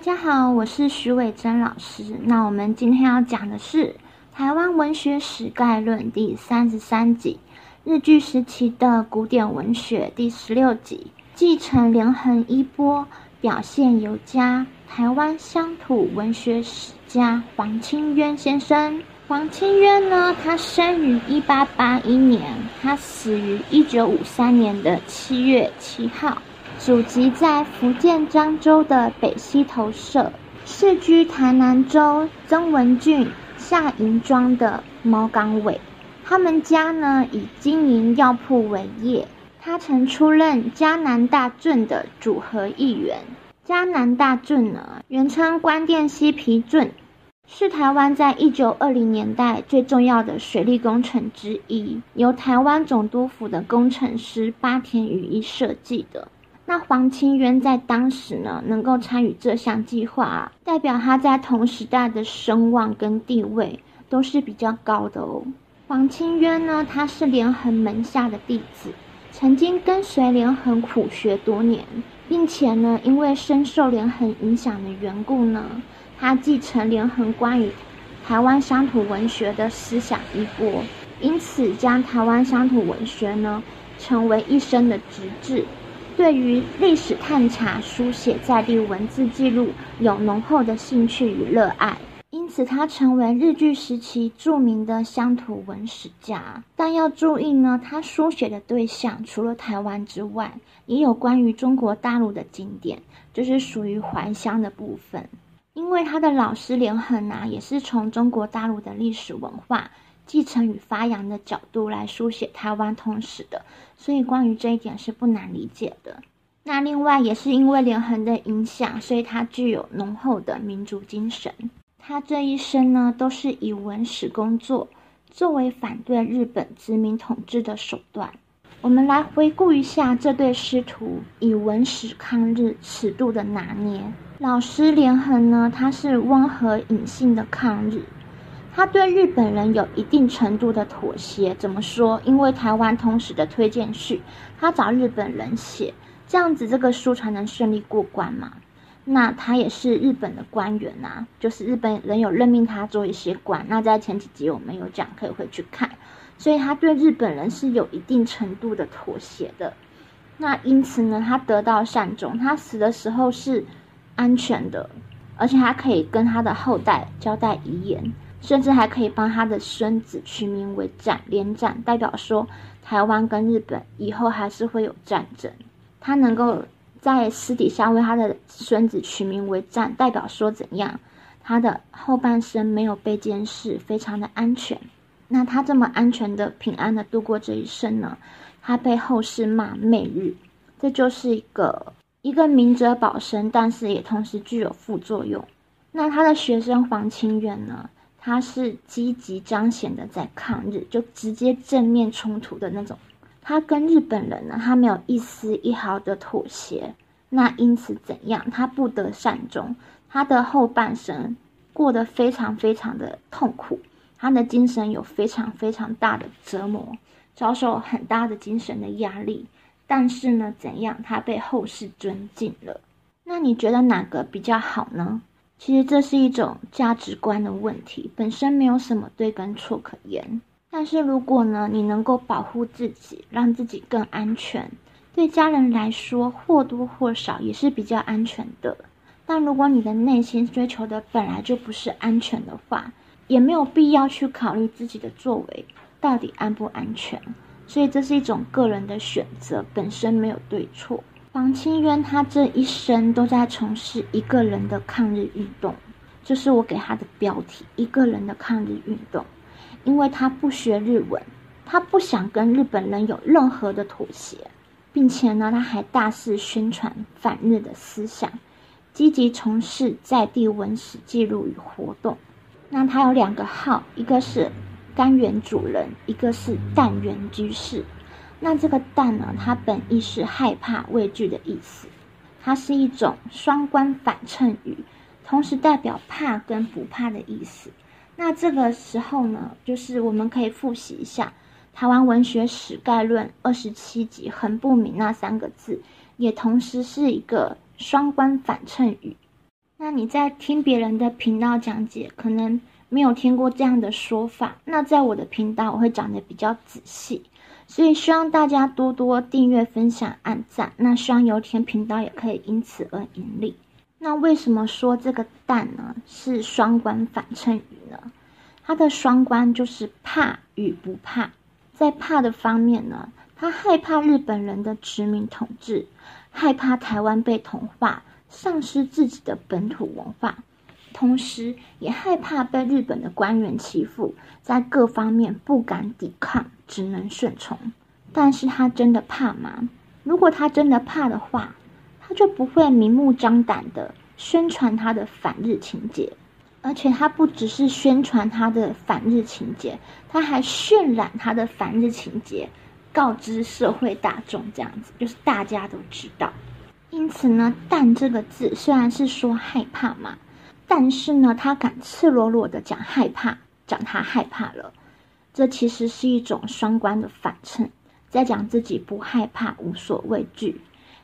大家好，我是徐伟珍老师。那我们今天要讲的是《台湾文学史概论》第三十三集，日据时期的古典文学第十六集，继承连横衣钵，表现尤佳。台湾乡土文学史家黄清渊先生。黄清渊呢，他生于一八八一年，他死于一九五三年的七月七号。祖籍在福建漳州的北溪头社，世居台南州曾文郡下营庄的毛岗尾。他们家呢以经营药铺为业。他曾出任嘉南大圳的组合议员。嘉南大圳呢，原称关店溪皮圳，是台湾在一九二零年代最重要的水利工程之一，由台湾总督府的工程师八田羽一设计的。那黄清渊在当时呢，能够参与这项计划啊，代表他在同时代的声望跟地位都是比较高的哦。黄清渊呢，他是连横门下的弟子，曾经跟随连横苦学多年，并且呢，因为深受连横影响的缘故呢，他继承连横关于台湾乡土文学的思想衣钵，因此将台湾乡土文学呢，成为一生的直至。对于历史探查、书写在地文字记录有浓厚的兴趣与热爱，因此他成为日据时期著名的乡土文史家。但要注意呢，他书写的对象除了台湾之外，也有关于中国大陆的经典，就是属于还乡的部分。因为他的老师连横啊，也是从中国大陆的历史文化。继承与发扬的角度来书写台湾通史的，所以关于这一点是不难理解的。那另外也是因为连横的影响，所以他具有浓厚的民族精神。他这一生呢，都是以文史工作作为反对日本殖民统治的手段。我们来回顾一下这对师徒以文史抗日尺度的拿捏。老师连横呢，他是温和隐性的抗日。他对日本人有一定程度的妥协，怎么说？因为台湾通史的推荐序，他找日本人写，这样子这个书才能顺利过关嘛。那他也是日本的官员呐，就是日本人有任命他做一些官。那在前几集我们有讲，可以回去看。所以他对日本人是有一定程度的妥协的。那因此呢，他得到善终，他死的时候是安全的，而且还可以跟他的后代交代遗言。甚至还可以帮他的孙子取名为战连战，代表说台湾跟日本以后还是会有战争。他能够在私底下为他的孙子取名为战，代表说怎样？他的后半生没有被监视，非常的安全。那他这么安全的、平安的度过这一生呢？他被后世骂媚日，这就是一个一个明哲保身，但是也同时具有副作用。那他的学生黄清远呢？他是积极彰显的在抗日，就直接正面冲突的那种。他跟日本人呢，他没有一丝一毫的妥协。那因此怎样？他不得善终，他的后半生过得非常非常的痛苦，他的精神有非常非常大的折磨，遭受很大的精神的压力。但是呢，怎样？他被后世尊敬了。那你觉得哪个比较好呢？其实这是一种价值观的问题，本身没有什么对跟错可言。但是如果呢，你能够保护自己，让自己更安全，对家人来说或多或少也是比较安全的。但如果你的内心追求的本来就不是安全的话，也没有必要去考虑自己的作为到底安不安全。所以这是一种个人的选择，本身没有对错。黄清渊他这一生都在从事一个人的抗日运动，这是我给他的标题：一个人的抗日运动。因为他不学日文，他不想跟日本人有任何的妥协，并且呢，他还大肆宣传反日的思想，积极从事在地文史记录与活动。那他有两个号，一个是甘源主人，一个是淡源居士。那这个“淡”呢？它本意是害怕、畏惧的意思，它是一种双关反衬语，同时代表怕跟不怕的意思。那这个时候呢，就是我们可以复习一下《台湾文学史概论》二十七集“横不明”那三个字，也同时是一个双关反衬语。那你在听别人的频道讲解，可能没有听过这样的说法。那在我的频道，我会讲的比较仔细，所以希望大家多多订阅、分享、按赞。那希望油田频道也可以因此而盈利。那为什么说这个蛋呢是双关反衬语呢？它的双关就是怕与不怕。在怕的方面呢，他害怕日本人的殖民统治，害怕台湾被同化。丧失自己的本土文化，同时也害怕被日本的官员欺负，在各方面不敢抵抗，只能顺从。但是他真的怕吗？如果他真的怕的话，他就不会明目张胆的宣传他的反日情节，而且他不只是宣传他的反日情节，他还渲染他的反日情节，告知社会大众，这样子就是大家都知道。因此呢，“但”这个字虽然是说害怕嘛，但是呢，他敢赤裸裸的讲害怕，讲他害怕了，这其实是一种双关的反衬，在讲自己不害怕、无所畏惧，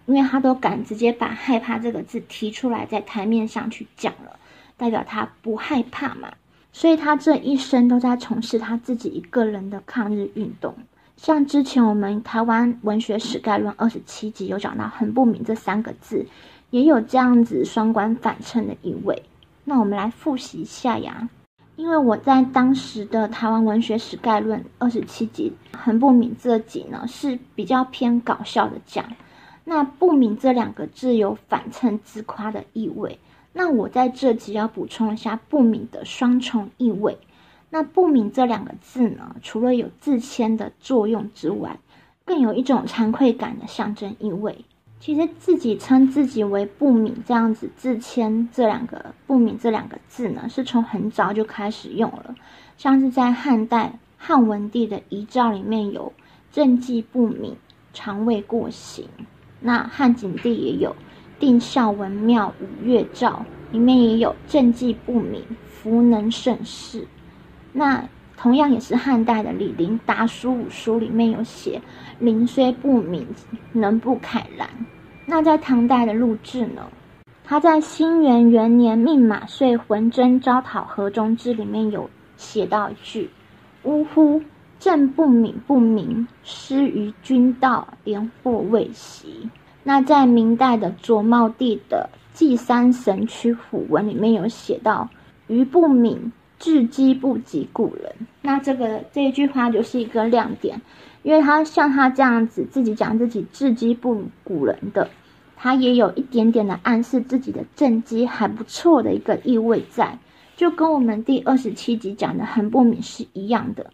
因为他都敢直接把害怕这个字提出来，在台面上去讲了，代表他不害怕嘛，所以他这一生都在从事他自己一个人的抗日运动。像之前我们台湾文学史概论二十七集有讲到“很不明”这三个字，也有这样子双关反衬的意味。那我们来复习一下呀，因为我在当时的台湾文学史概论二十七集“很不明”这集呢是比较偏搞笑的讲，那“不明”这两个字有反衬自夸的意味。那我在这集要补充一下“不明”的双重意味。那“不明”这两个字呢，除了有自谦的作用之外，更有一种惭愧感的象征意味。其实自己称自己为“不敏”这样子自谦，这两个“不敏”这两个字呢，是从很早就开始用了。像是在汉代汉文帝的遗诏里面有“政绩不敏，常未过刑”。那汉景帝也有“定孝文庙五月诏”，里面也有“政绩不敏，弗能胜事”。那同样也是汉代的《李陵达书五书》里面有写“灵虽不敏，能不慨然”。那在唐代的陆志呢，他在兴元元年命马遂浑真招讨河中之里面有写到一句：“呜呼，朕不敏不明，失于君道，连祸未息。”那在明代的左茂帝的《祭三神曲虎文》里面有写到：“余不敏。”智击不及古人，那这个这一句话就是一个亮点，因为他像他这样子自己讲自己智击不如古人的，他也有一点点的暗示自己的政绩还不错的一个意味在，就跟我们第二十七集讲的很不明是一样的，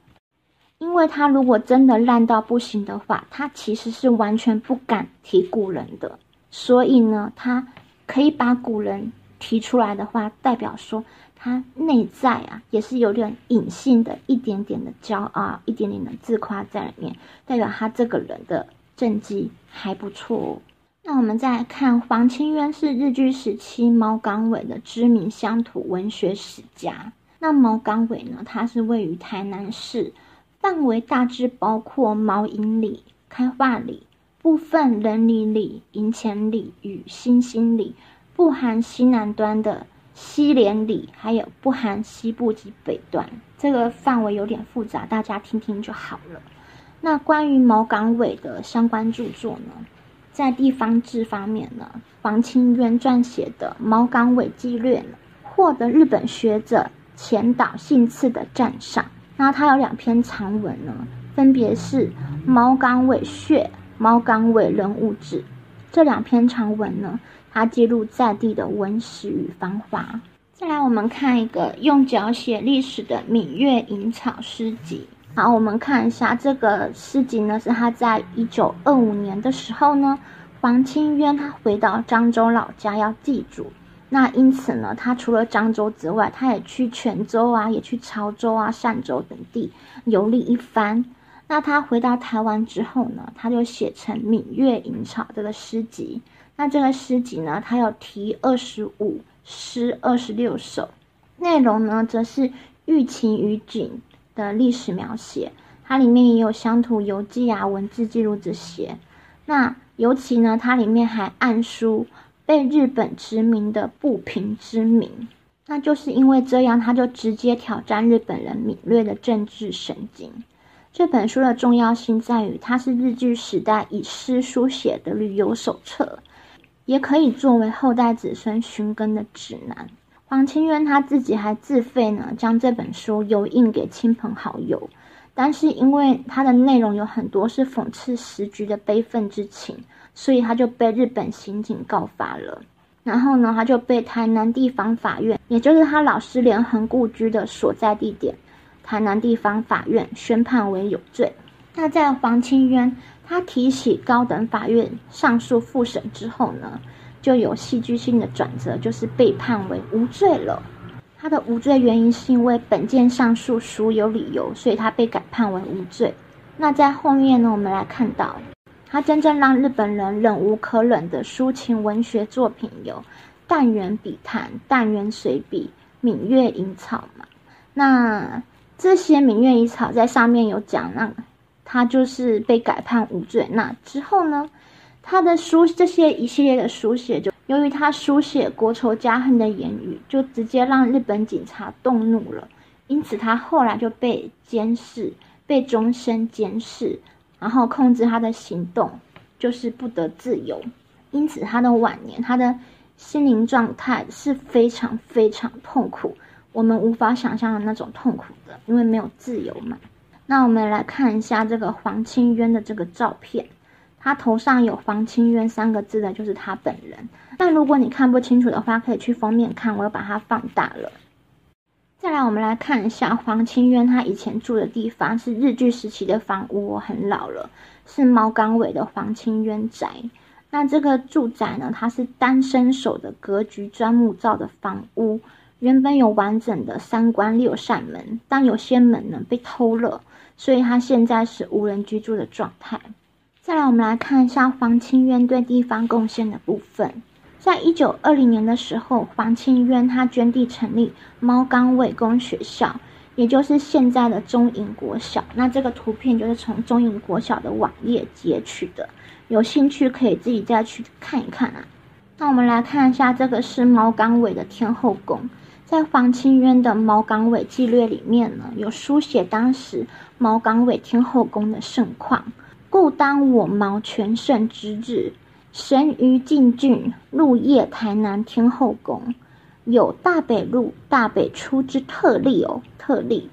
因为他如果真的烂到不行的话，他其实是完全不敢提古人的，所以呢，他可以把古人提出来的话，代表说。他内在啊，也是有点隐性的一点点的骄傲，一点点的自夸在里面，代表他这个人的政绩还不错。那我们再来看黄清渊是日据时期毛港尾的知名乡土文学史家。那毛港尾呢，它是位于台南市，范围大致包括毛营里、开化里、部分仁里里、银钱里与新兴里，不含西南端的。西连里还有不含西部及北端，这个范围有点复杂，大家听听就好了。那关于毛港尾的相关著作呢，在地方志方面呢，黄清渊撰写的《毛港尾纪略》呢，获得日本学者前岛信次的赞赏。那他有两篇长文呢，分别是《毛港尾穴》《毛港尾人物志》这两篇长文呢。它记录在地的文史与繁华。再来，我们看一个用脚写历史的《闽月吟草诗集》。好，我们看一下这个诗集呢，是他在一九二五年的时候呢，黄清渊他回到漳州老家要祭祖。那因此呢，他除了漳州之外，他也去泉州啊，也去潮州啊、汕州等地游历一番。那他回到台湾之后呢，他就写成《闽月吟草》这个诗集。那这个诗集呢，它有题二十五诗二十六首，内容呢则是寓情于景的历史描写，它里面也有乡土游记啊、文字记录这些。那尤其呢，它里面还暗书被日本殖民的不平之名。那就是因为这样，他就直接挑战日本人敏锐的政治神经。这本书的重要性在于，它是日据时代以诗书写的旅游手册，也可以作为后代子孙寻根的指南。黄清渊他自己还自费呢，将这本书邮印给亲朋好友。但是因为它的内容有很多是讽刺时局的悲愤之情，所以他就被日本刑警告发了。然后呢，他就被台南地方法院，也就是他老师连横故居的所在地点。台南地方法院宣判为有罪。那在黄清渊他提起高等法院上诉复审之后呢，就有戏剧性的转折，就是被判为无罪了。他的无罪原因是因为本件上诉属有理由，所以他被改判为无罪。那在后面呢，我们来看到他真正让日本人忍无可忍的抒情文学作品有《淡园笔谈》《淡园随笔》《闽月隐草》嘛。那这些《明月遗草》在上面有讲，那他就是被改判无罪。那之后呢，他的书这些一系列的书写，就由于他书写国仇家恨的言语，就直接让日本警察动怒了。因此，他后来就被监视，被终身监视，然后控制他的行动，就是不得自由。因此，他的晚年，他的心灵状态是非常非常痛苦。我们无法想象的那种痛苦的，因为没有自由嘛。那我们来看一下这个黄清渊的这个照片，他头上有黄清渊三个字的，就是他本人。但如果你看不清楚的话，可以去封面看，我又把它放大了。再来，我们来看一下黄清渊他以前住的地方是日据时期的房屋，很老了，是毛港尾的黄清渊宅。那这个住宅呢，它是单身手的格局砖木造的房屋。原本有完整的三关六扇门，但有些门呢被偷了，所以它现在是无人居住的状态。再来，我们来看一下黄清渊对地方贡献的部分。在一九二零年的时候，黄清渊他捐地成立猫冈卫工学校，也就是现在的中影国小。那这个图片就是从中影国小的网页截取的，有兴趣可以自己再去看一看啊。那我们来看一下，这个是猫冈卫的天后宫。在黄清渊的《猫港尾纪略》里面呢，有书写当时毛港尾天后宫的盛况。故当我毛全盛之日，神于进郡入夜台南天后宫，有大北路大北出之特例哦，特例，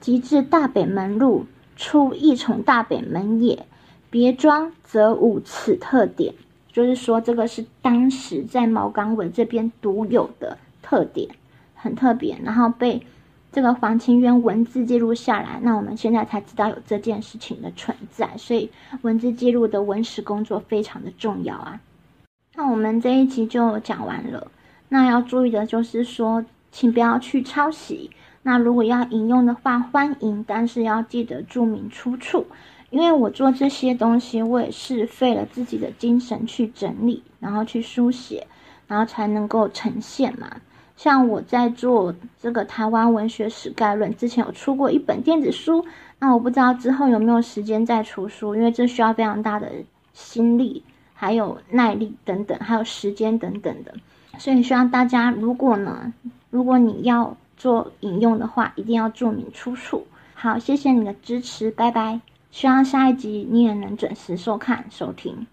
即至大北门路出亦从大北门也。别庄则无此特点，就是说这个是当时在毛港尾这边独有的特点。很特别，然后被这个黄清渊文字记录下来，那我们现在才知道有这件事情的存在，所以文字记录的文史工作非常的重要啊。那我们这一集就讲完了，那要注意的就是说，请不要去抄袭。那如果要引用的话，欢迎，但是要记得注明出处，因为我做这些东西，我也是费了自己的精神去整理，然后去书写，然后才能够呈现嘛。像我在做这个台湾文学史概论之前，有出过一本电子书，那我不知道之后有没有时间再出书，因为这需要非常大的心力、还有耐力等等，还有时间等等的，所以希望大家如果呢，如果你要做引用的话，一定要注明出处。好，谢谢你的支持，拜拜。希望下一集你也能准时收看收听。